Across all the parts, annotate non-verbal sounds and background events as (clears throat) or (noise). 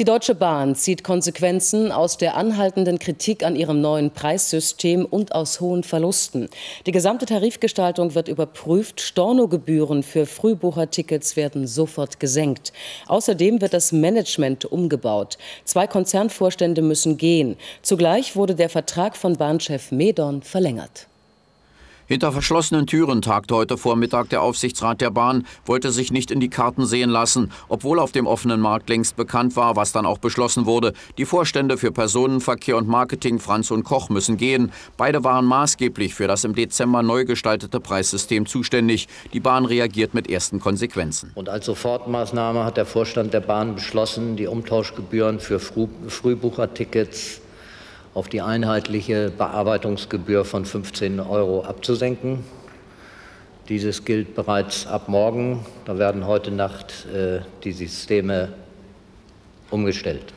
Die Deutsche Bahn zieht Konsequenzen aus der anhaltenden Kritik an ihrem neuen Preissystem und aus hohen Verlusten. Die gesamte Tarifgestaltung wird überprüft. Stornogebühren für Frühbuchertickets werden sofort gesenkt. Außerdem wird das Management umgebaut. Zwei Konzernvorstände müssen gehen. Zugleich wurde der Vertrag von Bahnchef Medon verlängert. Hinter verschlossenen Türen tagte heute Vormittag der Aufsichtsrat der Bahn, wollte sich nicht in die Karten sehen lassen, obwohl auf dem offenen Markt längst bekannt war, was dann auch beschlossen wurde. Die Vorstände für Personenverkehr und Marketing Franz und Koch müssen gehen. Beide waren maßgeblich für das im Dezember neu gestaltete Preissystem zuständig. Die Bahn reagiert mit ersten Konsequenzen. Und als Sofortmaßnahme hat der Vorstand der Bahn beschlossen, die Umtauschgebühren für Frühbuchertickets auf die einheitliche Bearbeitungsgebühr von 15 Euro abzusenken. Dieses gilt bereits ab morgen. Da werden heute Nacht äh, die Systeme umgestellt.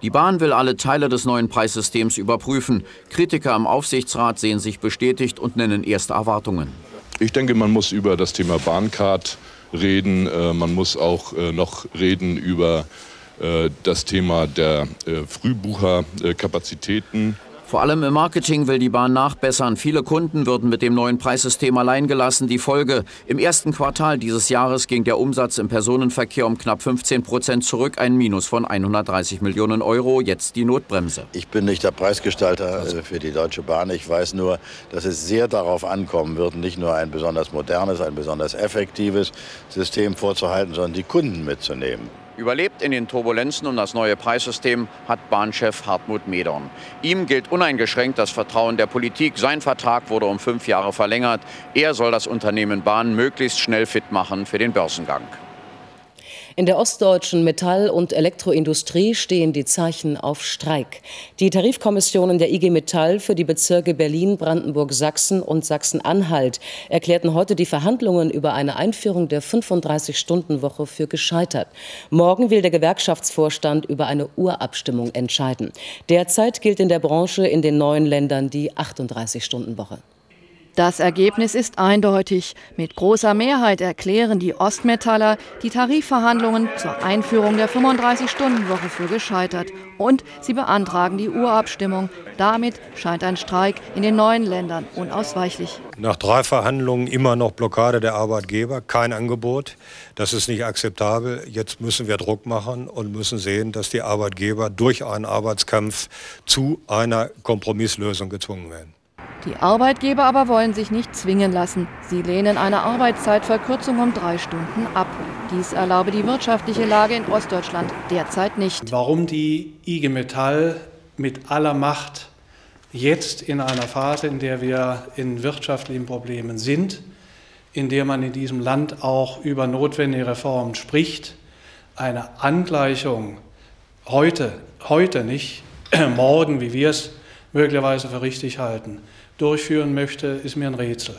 Die Bahn will alle Teile des neuen Preissystems überprüfen. Kritiker im Aufsichtsrat sehen sich bestätigt und nennen erste Erwartungen. Ich denke, man muss über das Thema Bahncard reden. Äh, man muss auch äh, noch reden über äh, das Thema der äh, Frühbucherkapazitäten. Vor allem im Marketing will die Bahn nachbessern. Viele Kunden würden mit dem neuen Preissystem allein gelassen. Die Folge, im ersten Quartal dieses Jahres ging der Umsatz im Personenverkehr um knapp 15 Prozent zurück, ein Minus von 130 Millionen Euro, jetzt die Notbremse. Ich bin nicht der Preisgestalter äh, für die Deutsche Bahn. Ich weiß nur, dass es sehr darauf ankommen wird, nicht nur ein besonders modernes, ein besonders effektives System vorzuhalten, sondern die Kunden mitzunehmen. Überlebt in den Turbulenzen um das neue Preissystem hat Bahnchef Hartmut Medorn. Ihm gilt uneingeschränkt das Vertrauen der Politik. Sein Vertrag wurde um fünf Jahre verlängert. Er soll das Unternehmen Bahn möglichst schnell fit machen für den Börsengang. In der ostdeutschen Metall- und Elektroindustrie stehen die Zeichen auf Streik. Die Tarifkommissionen der IG Metall für die Bezirke Berlin, Brandenburg, Sachsen und Sachsen-Anhalt erklärten heute die Verhandlungen über eine Einführung der 35-Stunden-Woche für gescheitert. Morgen will der Gewerkschaftsvorstand über eine Urabstimmung entscheiden. Derzeit gilt in der Branche in den neuen Ländern die 38-Stunden-Woche. Das Ergebnis ist eindeutig. Mit großer Mehrheit erklären die Ostmetaller die Tarifverhandlungen zur Einführung der 35-Stunden-Woche für gescheitert. Und sie beantragen die Urabstimmung. Damit scheint ein Streik in den neuen Ländern unausweichlich. Nach drei Verhandlungen immer noch Blockade der Arbeitgeber, kein Angebot. Das ist nicht akzeptabel. Jetzt müssen wir Druck machen und müssen sehen, dass die Arbeitgeber durch einen Arbeitskampf zu einer Kompromisslösung gezwungen werden. Die Arbeitgeber aber wollen sich nicht zwingen lassen. Sie lehnen eine Arbeitszeitverkürzung um drei Stunden ab. Dies erlaube die wirtschaftliche Lage in Ostdeutschland derzeit nicht. Warum die IG Metall mit aller Macht jetzt in einer Phase, in der wir in wirtschaftlichen Problemen sind, in der man in diesem Land auch über notwendige Reformen spricht, eine Angleichung heute, heute nicht, (clears throat) morgen, wie wir es möglicherweise für richtig halten, durchführen möchte, ist mir ein Rätsel.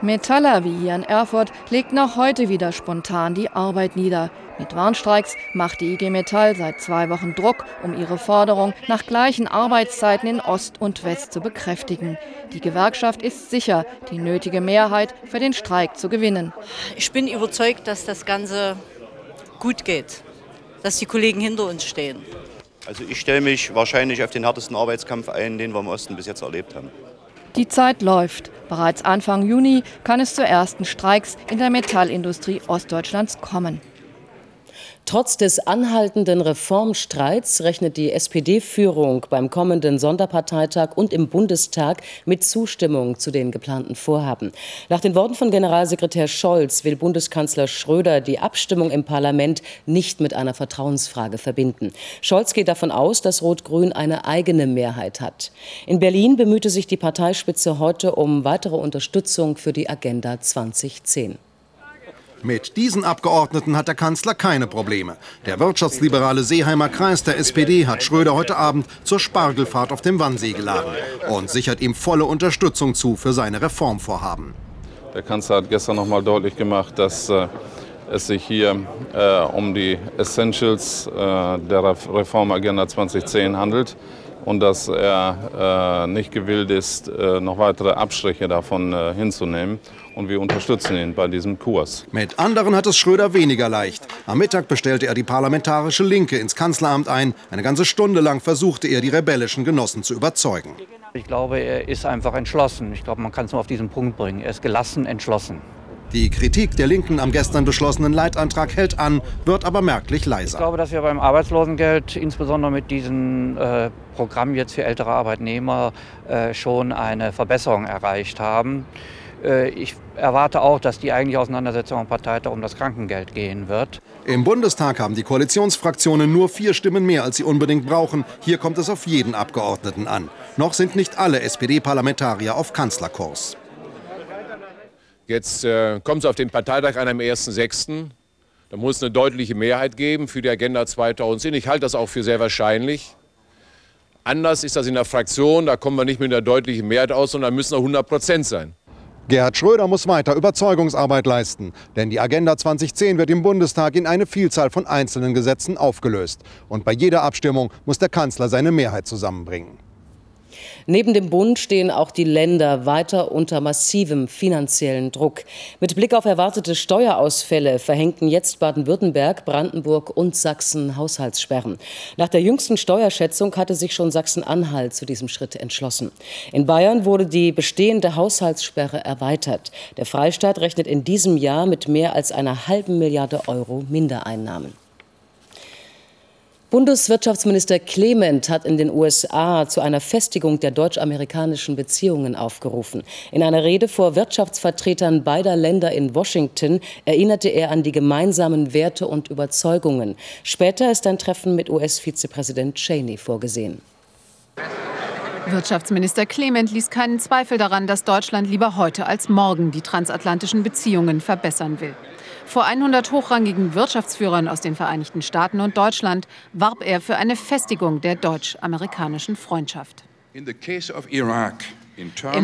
Metaller wie hier in Erfurt legt noch heute wieder spontan die Arbeit nieder. Mit Warnstreiks macht die IG Metall seit zwei Wochen Druck, um ihre Forderung nach gleichen Arbeitszeiten in Ost und West zu bekräftigen. Die Gewerkschaft ist sicher, die nötige Mehrheit für den Streik zu gewinnen. Ich bin überzeugt, dass das Ganze gut geht, dass die Kollegen hinter uns stehen. Also ich stelle mich wahrscheinlich auf den härtesten Arbeitskampf ein, den wir im Osten bis jetzt erlebt haben. Die Zeit läuft. Bereits Anfang Juni kann es zu ersten Streiks in der Metallindustrie Ostdeutschlands kommen. Trotz des anhaltenden Reformstreits rechnet die SPD-Führung beim kommenden Sonderparteitag und im Bundestag mit Zustimmung zu den geplanten Vorhaben. Nach den Worten von Generalsekretär Scholz will Bundeskanzler Schröder die Abstimmung im Parlament nicht mit einer Vertrauensfrage verbinden. Scholz geht davon aus, dass Rot-Grün eine eigene Mehrheit hat. In Berlin bemühte sich die Parteispitze heute um weitere Unterstützung für die Agenda 2010. Mit diesen Abgeordneten hat der Kanzler keine Probleme. Der wirtschaftsliberale Seeheimer Kreis der SPD hat Schröder heute Abend zur Spargelfahrt auf dem Wannsee geladen und sichert ihm volle Unterstützung zu für seine Reformvorhaben. Der Kanzler hat gestern noch mal deutlich gemacht, dass äh, es sich hier äh, um die Essentials äh, der Reformagenda 2010 handelt und dass er äh, nicht gewillt ist, äh, noch weitere Abstriche davon hinzunehmen. Und wir unterstützen ihn bei diesem Kurs. Mit anderen hat es Schröder weniger leicht. Am Mittag bestellte er die parlamentarische Linke ins Kanzleramt ein. Eine ganze Stunde lang versuchte er, die rebellischen Genossen zu überzeugen. Ich glaube, er ist einfach entschlossen. Ich glaube, man kann es nur auf diesen Punkt bringen. Er ist gelassen, entschlossen. Die Kritik der Linken am gestern beschlossenen Leitantrag hält an, wird aber merklich leiser. Ich glaube, dass wir beim Arbeitslosengeld, insbesondere mit diesem äh, Programm jetzt für ältere Arbeitnehmer, äh, schon eine Verbesserung erreicht haben. Äh, ich erwarte auch, dass die eigentliche Auseinandersetzung am Parteitag um das Krankengeld gehen wird. Im Bundestag haben die Koalitionsfraktionen nur vier Stimmen mehr, als sie unbedingt brauchen. Hier kommt es auf jeden Abgeordneten an. Noch sind nicht alle SPD-Parlamentarier auf Kanzlerkurs. Jetzt äh, kommt es auf den Parteitag an am 1.6. Da muss es eine deutliche Mehrheit geben für die Agenda 2010. Ich halte das auch für sehr wahrscheinlich. Anders ist das in der Fraktion. Da kommen wir nicht mit einer deutlichen Mehrheit aus, sondern müssen auch 100 Prozent sein. Gerhard Schröder muss weiter Überzeugungsarbeit leisten. Denn die Agenda 2010 wird im Bundestag in eine Vielzahl von einzelnen Gesetzen aufgelöst. Und bei jeder Abstimmung muss der Kanzler seine Mehrheit zusammenbringen. Neben dem Bund stehen auch die Länder weiter unter massivem finanziellen Druck. Mit Blick auf erwartete Steuerausfälle verhängten jetzt Baden-Württemberg, Brandenburg und Sachsen Haushaltssperren. Nach der jüngsten Steuerschätzung hatte sich schon Sachsen-Anhalt zu diesem Schritt entschlossen. In Bayern wurde die bestehende Haushaltssperre erweitert. Der Freistaat rechnet in diesem Jahr mit mehr als einer halben Milliarde Euro Mindereinnahmen. Bundeswirtschaftsminister Clement hat in den USA zu einer Festigung der deutsch-amerikanischen Beziehungen aufgerufen. In einer Rede vor Wirtschaftsvertretern beider Länder in Washington erinnerte er an die gemeinsamen Werte und Überzeugungen. Später ist ein Treffen mit US-Vizepräsident Cheney vorgesehen. Wirtschaftsminister Clement ließ keinen Zweifel daran, dass Deutschland lieber heute als morgen die transatlantischen Beziehungen verbessern will. Vor 100 hochrangigen Wirtschaftsführern aus den Vereinigten Staaten und Deutschland warb er für eine Festigung der deutsch-amerikanischen Freundschaft. Im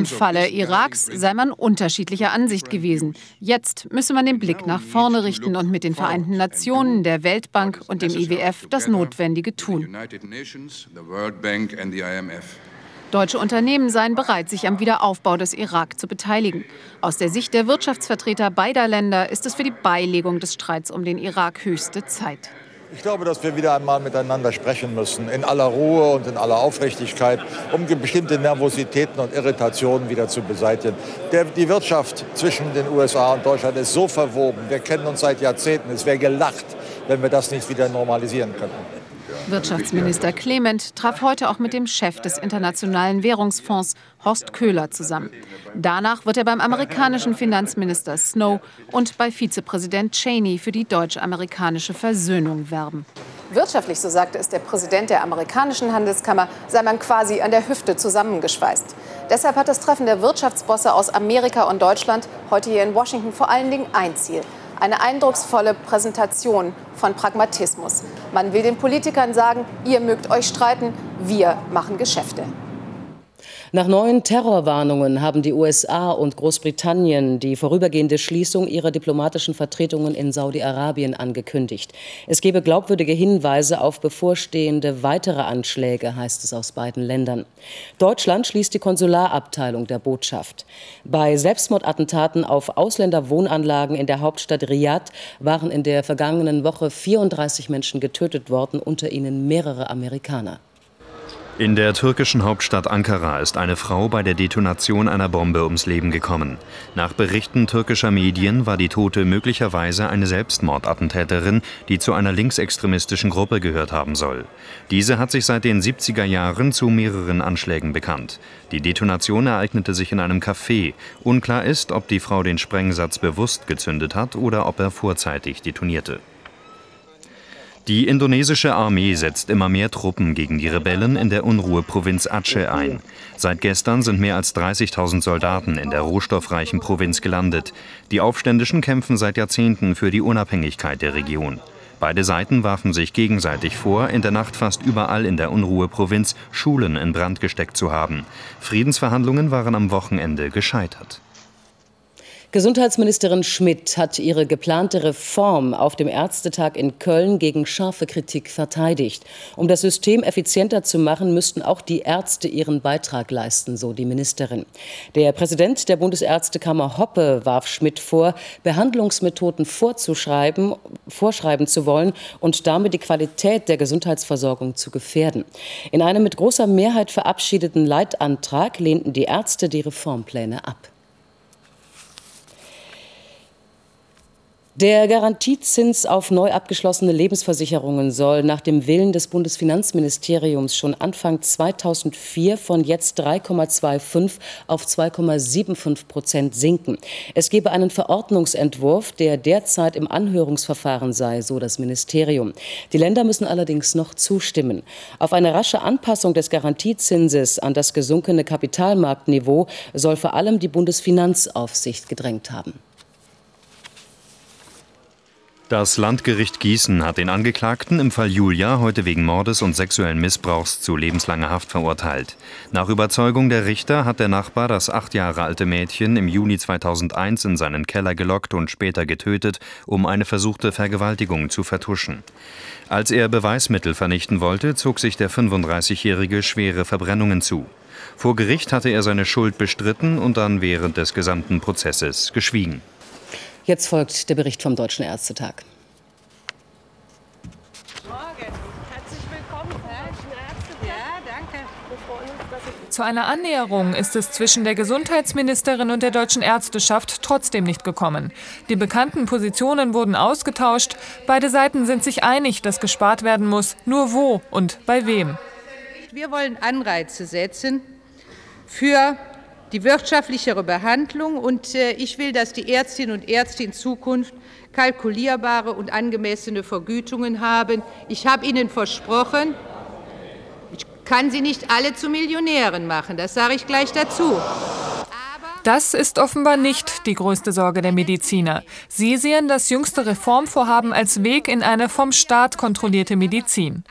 Falle Iraks sei man unterschiedlicher Ansicht gewesen. Jetzt müsse man den Blick nach vorne richten und mit den Vereinten Nationen, der Weltbank und dem IWF das Notwendige tun. Deutsche Unternehmen seien bereit, sich am Wiederaufbau des Irak zu beteiligen. Aus der Sicht der Wirtschaftsvertreter beider Länder ist es für die Beilegung des Streits um den Irak höchste Zeit. Ich glaube, dass wir wieder einmal miteinander sprechen müssen, in aller Ruhe und in aller Aufrichtigkeit, um bestimmte Nervositäten und Irritationen wieder zu beseitigen. Der, die Wirtschaft zwischen den USA und Deutschland ist so verwoben. Wir kennen uns seit Jahrzehnten. Es wäre gelacht, wenn wir das nicht wieder normalisieren könnten. Wirtschaftsminister Clement traf heute auch mit dem Chef des Internationalen Währungsfonds, Horst Köhler, zusammen. Danach wird er beim amerikanischen Finanzminister Snow und bei Vizepräsident Cheney für die deutsch-amerikanische Versöhnung werben. Wirtschaftlich, so sagte es der Präsident der amerikanischen Handelskammer, sei man quasi an der Hüfte zusammengeschweißt. Deshalb hat das Treffen der Wirtschaftsbosse aus Amerika und Deutschland heute hier in Washington vor allen Dingen ein Ziel – eine eindrucksvolle Präsentation von Pragmatismus. Man will den Politikern sagen, ihr mögt euch streiten, wir machen Geschäfte. Nach neuen Terrorwarnungen haben die USA und Großbritannien die vorübergehende Schließung ihrer diplomatischen Vertretungen in Saudi-Arabien angekündigt. Es gebe glaubwürdige Hinweise auf bevorstehende weitere Anschläge, heißt es aus beiden Ländern. Deutschland schließt die Konsularabteilung der Botschaft. Bei Selbstmordattentaten auf Ausländerwohnanlagen in der Hauptstadt Riyadh waren in der vergangenen Woche 34 Menschen getötet worden, unter ihnen mehrere Amerikaner. In der türkischen Hauptstadt Ankara ist eine Frau bei der Detonation einer Bombe ums Leben gekommen. Nach Berichten türkischer Medien war die Tote möglicherweise eine Selbstmordattentäterin, die zu einer linksextremistischen Gruppe gehört haben soll. Diese hat sich seit den 70er Jahren zu mehreren Anschlägen bekannt. Die Detonation ereignete sich in einem Café. Unklar ist, ob die Frau den Sprengsatz bewusst gezündet hat oder ob er vorzeitig detonierte. Die indonesische Armee setzt immer mehr Truppen gegen die Rebellen in der Unruheprovinz Aceh ein. Seit gestern sind mehr als 30.000 Soldaten in der rohstoffreichen Provinz gelandet. Die Aufständischen kämpfen seit Jahrzehnten für die Unabhängigkeit der Region. Beide Seiten warfen sich gegenseitig vor, in der Nacht fast überall in der Unruheprovinz Schulen in Brand gesteckt zu haben. Friedensverhandlungen waren am Wochenende gescheitert. Gesundheitsministerin Schmidt hat ihre geplante Reform auf dem Ärztetag in Köln gegen scharfe Kritik verteidigt. Um das System effizienter zu machen, müssten auch die Ärzte ihren Beitrag leisten, so die Ministerin. Der Präsident der Bundesärztekammer Hoppe warf Schmidt vor, Behandlungsmethoden vorzuschreiben, vorschreiben zu wollen und damit die Qualität der Gesundheitsversorgung zu gefährden. In einem mit großer Mehrheit verabschiedeten Leitantrag lehnten die Ärzte die Reformpläne ab. Der Garantiezins auf neu abgeschlossene Lebensversicherungen soll nach dem Willen des Bundesfinanzministeriums schon Anfang 2004 von jetzt 3,25 auf 2,75 Prozent sinken. Es gebe einen Verordnungsentwurf, der derzeit im Anhörungsverfahren sei, so das Ministerium. Die Länder müssen allerdings noch zustimmen. Auf eine rasche Anpassung des Garantiezinses an das gesunkene Kapitalmarktniveau soll vor allem die Bundesfinanzaufsicht gedrängt haben. Das Landgericht Gießen hat den Angeklagten im Fall Julia heute wegen Mordes und sexuellen Missbrauchs zu lebenslanger Haft verurteilt. Nach Überzeugung der Richter hat der Nachbar das acht Jahre alte Mädchen im Juni 2001 in seinen Keller gelockt und später getötet, um eine versuchte Vergewaltigung zu vertuschen. Als er Beweismittel vernichten wollte, zog sich der 35-Jährige schwere Verbrennungen zu. Vor Gericht hatte er seine Schuld bestritten und dann während des gesamten Prozesses geschwiegen. Jetzt folgt der Bericht vom Deutschen Ärztetag. Zu einer Annäherung ist es zwischen der Gesundheitsministerin und der deutschen Ärzteschaft trotzdem nicht gekommen. Die bekannten Positionen wurden ausgetauscht. Beide Seiten sind sich einig, dass gespart werden muss. Nur wo und bei wem. Wir wollen Anreize setzen für die wirtschaftlichere Behandlung. Und äh, ich will, dass die Ärztinnen und Ärzte in Zukunft kalkulierbare und angemessene Vergütungen haben. Ich habe Ihnen versprochen, ich kann sie nicht alle zu Millionären machen, das sage ich gleich dazu. Das ist offenbar nicht die größte Sorge der Mediziner. Sie sehen das jüngste Reformvorhaben als Weg in eine vom Staat kontrollierte Medizin.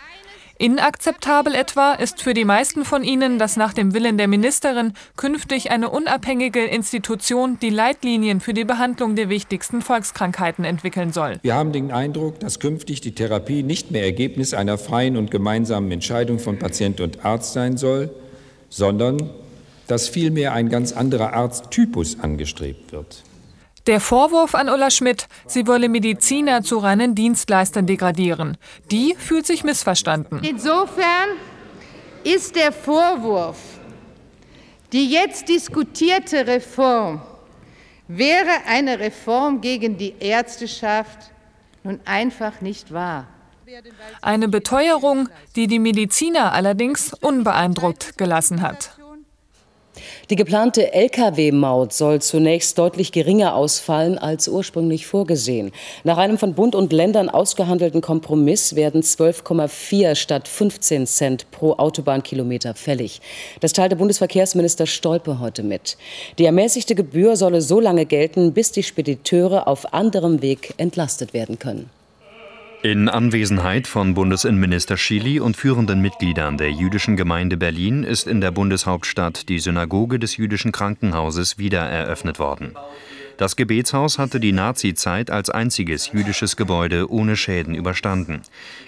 Inakzeptabel etwa ist für die meisten von ihnen, dass nach dem Willen der Ministerin künftig eine unabhängige Institution die Leitlinien für die Behandlung der wichtigsten Volkskrankheiten entwickeln soll. Wir haben den Eindruck, dass künftig die Therapie nicht mehr Ergebnis einer freien und gemeinsamen Entscheidung von Patient und Arzt sein soll, sondern dass vielmehr ein ganz anderer Arzttypus angestrebt wird. Der Vorwurf an Ulla Schmidt, sie wolle Mediziner zu reinen Dienstleistern degradieren, die fühlt sich missverstanden. Insofern ist der Vorwurf, die jetzt diskutierte Reform wäre eine Reform gegen die Ärzteschaft nun einfach nicht wahr. Eine Beteuerung, die die Mediziner allerdings unbeeindruckt gelassen hat. Die geplante Lkw-Maut soll zunächst deutlich geringer ausfallen als ursprünglich vorgesehen. Nach einem von Bund und Ländern ausgehandelten Kompromiss werden 12,4 statt 15 Cent pro Autobahnkilometer fällig. Das teilte Bundesverkehrsminister Stolpe heute mit. Die ermäßigte Gebühr solle so lange gelten, bis die Spediteure auf anderem Weg entlastet werden können. In Anwesenheit von Bundesinnenminister Schily und führenden Mitgliedern der jüdischen Gemeinde Berlin ist in der Bundeshauptstadt die Synagoge des jüdischen Krankenhauses wieder eröffnet worden. Das Gebetshaus hatte die Nazizeit als einziges jüdisches Gebäude ohne Schäden überstanden.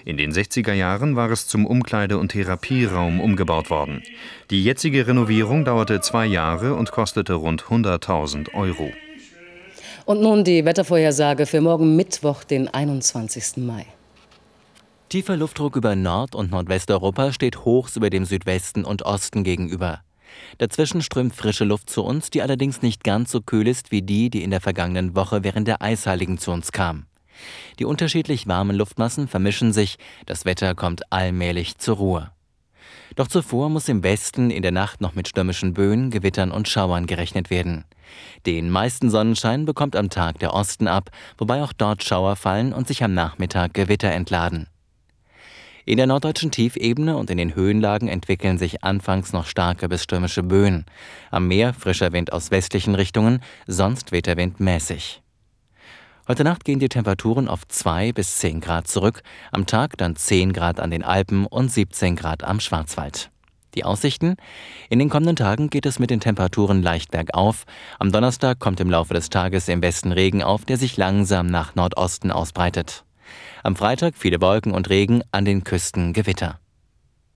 In den 60er Jahren war es zum Umkleide- und Therapieraum umgebaut worden. Die jetzige Renovierung dauerte zwei Jahre und kostete rund 100.000 Euro. Und nun die Wettervorhersage für morgen Mittwoch, den 21. Mai. Tiefer Luftdruck über Nord- und Nordwesteuropa steht hochs über dem Südwesten und Osten gegenüber. Dazwischen strömt frische Luft zu uns, die allerdings nicht ganz so kühl ist wie die, die in der vergangenen Woche während der Eisheiligen zu uns kam. Die unterschiedlich warmen Luftmassen vermischen sich, das Wetter kommt allmählich zur Ruhe. Doch zuvor muss im Westen in der Nacht noch mit stürmischen Böen, Gewittern und Schauern gerechnet werden. Den meisten Sonnenschein bekommt am Tag der Osten ab, wobei auch dort Schauer fallen und sich am Nachmittag Gewitter entladen. In der norddeutschen Tiefebene und in den Höhenlagen entwickeln sich anfangs noch starke bis stürmische Böen. Am Meer frischer Wind aus westlichen Richtungen, sonst weht der Wind mäßig. Heute Nacht gehen die Temperaturen auf 2 bis 10 Grad zurück, am Tag dann 10 Grad an den Alpen und 17 Grad am Schwarzwald. Die Aussichten? In den kommenden Tagen geht es mit den Temperaturen leicht bergauf. Am Donnerstag kommt im Laufe des Tages im Westen Regen auf, der sich langsam nach Nordosten ausbreitet. Am Freitag viele Wolken und Regen, an den Küsten Gewitter.